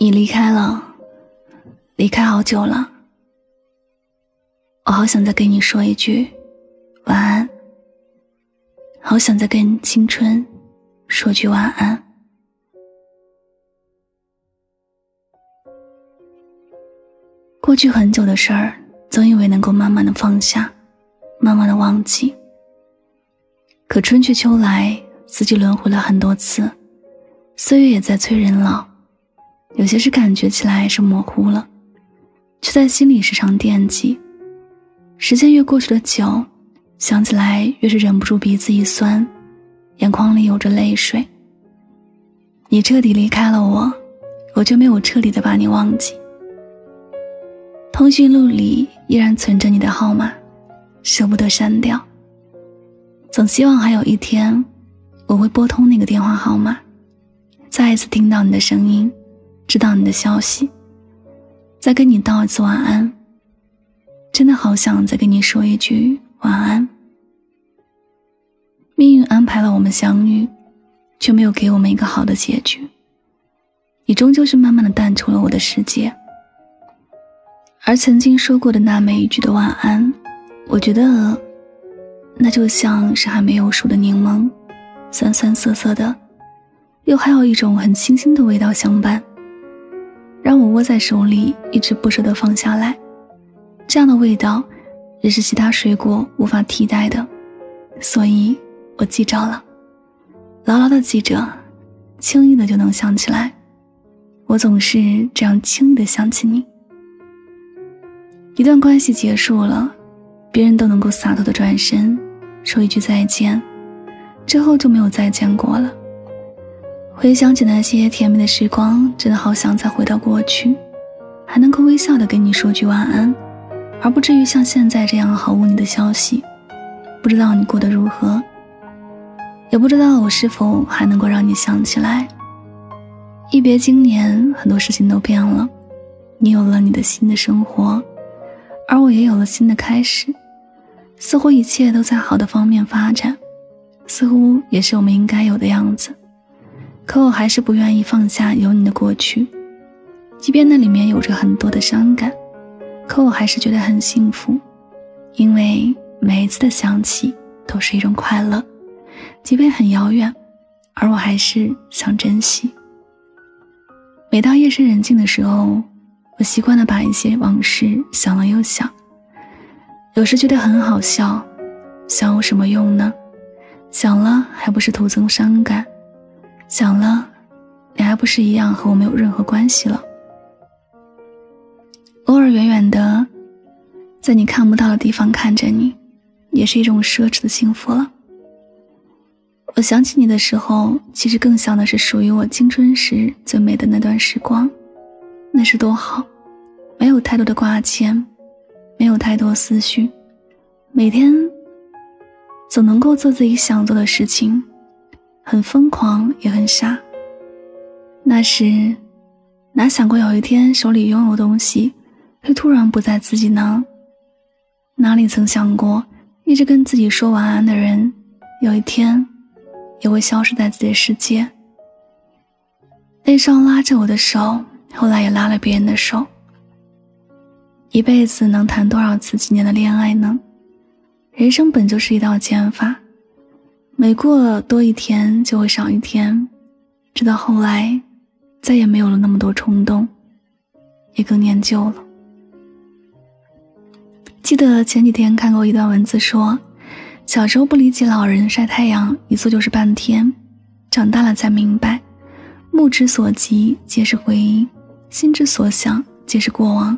你离开了，离开好久了，我好想再跟你说一句晚安，好想再跟青春说句晚安。过去很久的事儿，总以为能够慢慢的放下，慢慢的忘记。可春去秋来，四季轮回了很多次，岁月也在催人老。有些事感觉起来是模糊了，却在心里时常惦记。时间越过去的久，想起来越是忍不住鼻子一酸，眼眶里有着泪水。你彻底离开了我，我就没有彻底的把你忘记。通讯录里依然存着你的号码，舍不得删掉。总希望还有一天，我会拨通那个电话号码，再一次听到你的声音。知道你的消息，再跟你道一次晚安。真的好想再跟你说一句晚安。命运安排了我们相遇，却没有给我们一个好的结局。你终究是慢慢的淡出了我的世界。而曾经说过的那么一句的晚安，我觉得，那就像是还没有熟的柠檬，酸酸涩涩的，又还有一种很清新的味道相伴。让我握在手里，一直不舍得放下来。这样的味道，也是其他水果无法替代的，所以我记着了，牢牢的记着，轻易的就能想起来。我总是这样轻易的想起你。一段关系结束了，别人都能够洒脱的转身，说一句再见，之后就没有再见过了。回想起那些甜蜜的时光，真的好想再回到过去，还能够微笑的跟你说句晚安，而不至于像现在这样毫无你的消息。不知道你过得如何，也不知道我是否还能够让你想起来。一别经年，很多事情都变了，你有了你的新的生活，而我也有了新的开始，似乎一切都在好的方面发展，似乎也是我们应该有的样子。可我还是不愿意放下有你的过去，即便那里面有着很多的伤感，可我还是觉得很幸福，因为每一次的想起都是一种快乐，即便很遥远，而我还是想珍惜。每到夜深人静的时候，我习惯的把一些往事想了又想，有时觉得很好笑，想有什么用呢？想了还不是徒增伤感。想了，你还不是一样和我没有任何关系了。偶尔远远的，在你看不到的地方看着你，也是一种奢侈的幸福了。我想起你的时候，其实更像的是属于我青春时最美的那段时光，那是多好，没有太多的挂牵，没有太多思绪，每天总能够做自己想做的事情。很疯狂，也很傻。那时，哪想过有一天手里拥有东西，会突然不在自己呢？哪里曾想过，一直跟自己说晚安的人，有一天，也会消失在自己世界。那双拉着我的手，后来也拉了别人的手。一辈子能谈多少次几年的恋爱呢？人生本就是一道减法。每过多一天，就会少一天，直到后来，再也没有了那么多冲动，也更念旧了。记得前几天看过一段文字，说小时候不理解老人晒太阳一坐就是半天，长大了才明白，目之所及皆是回忆，心之所想皆是过往，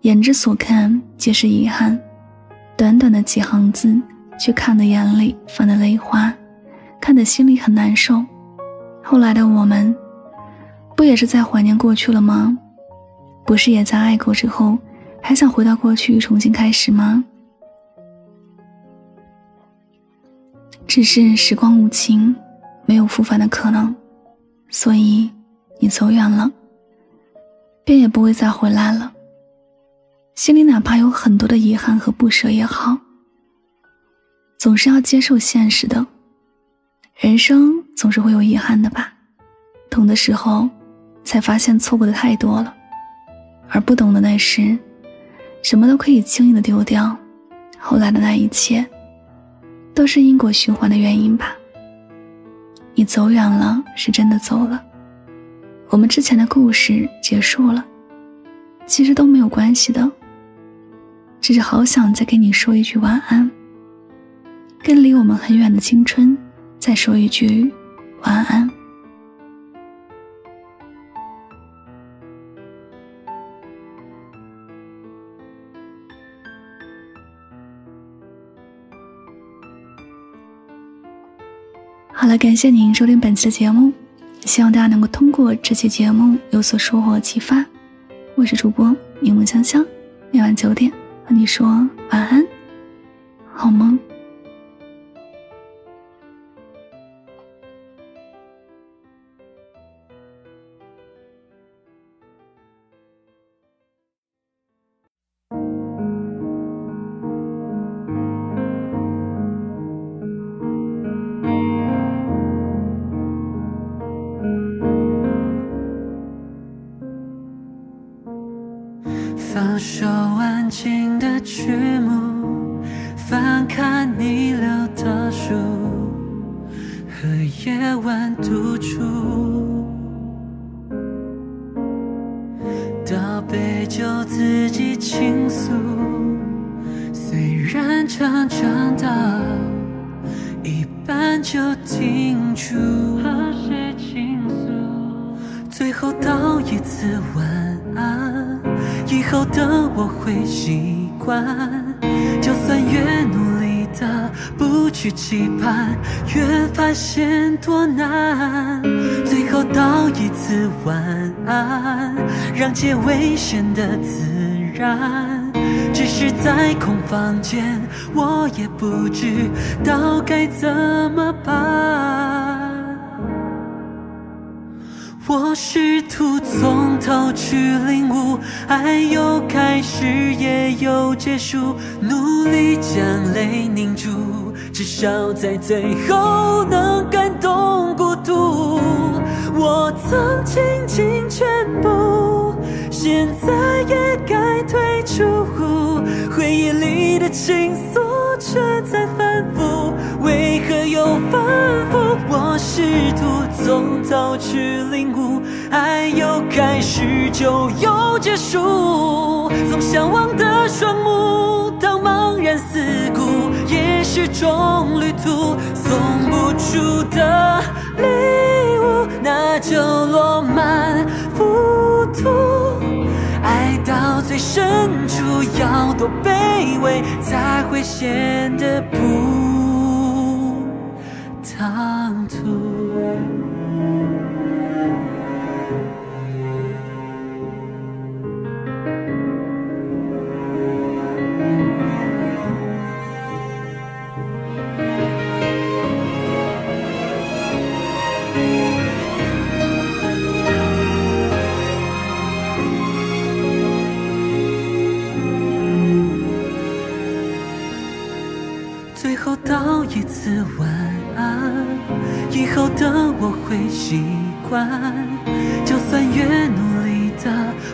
眼之所看皆是遗憾。短短的几行字。却看得眼里泛的泪花，看得心里很难受。后来的我们，不也是在怀念过去了吗？不是也在爱过之后，还想回到过去重新开始吗？只是时光无情，没有复返的可能，所以你走远了，便也不会再回来了。心里哪怕有很多的遗憾和不舍也好。总是要接受现实的，人生总是会有遗憾的吧。痛的时候，才发现错过的太多了，而不懂的那时，什么都可以轻易的丢掉。后来的那一切，都是因果循环的原因吧。你走远了，是真的走了。我们之前的故事结束了，其实都没有关系的。只是好想再跟你说一句晚安，跟离我们很远的青春再说一句晚安。好了，感谢您收听本期的节目，希望大家能够通过这期节目有所收获启发。我是主播柠檬香香，每晚九点和你说晚安，好梦。夜晚独处，倒杯酒自己倾诉。虽然常常到一半就停住，和谁倾诉？最后道一次晚安。以后的我会习惯，就算越努力的不去期盼，越发现多难。最后道一次晚安，让结尾显得自然。只是在空房间，我也不知道该怎么办。我试图从头去领悟，爱有开始也有结束，努力将泪凝住，至少在最后能感动孤独。我曾倾尽全部，现在也该退出，回忆里的情愫却在反复，为何又反复？我试图从早去领悟，爱有开始就有结束。从向往的双目到茫然四顾，也是种旅途。送不出的礼物，那就落满浮屠。爱到最深处，要多卑微，才会显得不。唐突。就算越努力的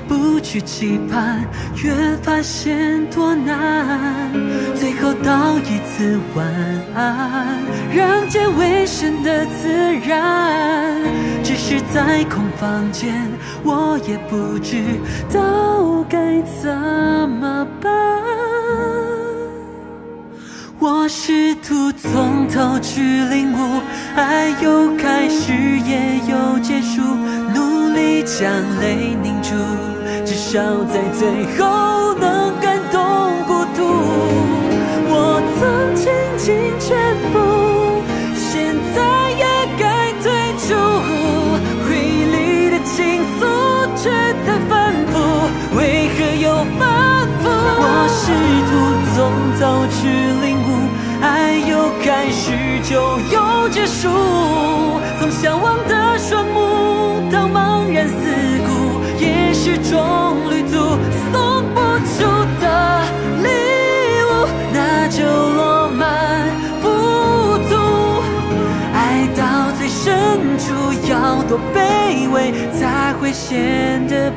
不去期盼，越发现多难。最后道一次晚安，让结尾显得自然。只是在空房间，我也不知道该怎么办。我试图从头去领悟，爱有开始也有结束，努力将泪凝住，至少在最后能感动孤独。我曾倾尽全部，现在也该退出，回忆里的情愫却在反复，为何又反复？我试图从头去领。开始就有结束，从向往的双目到茫然四顾，也是种旅途。送不出的礼物，那就落满浮屠。爱到最深处，要多卑微才。会显得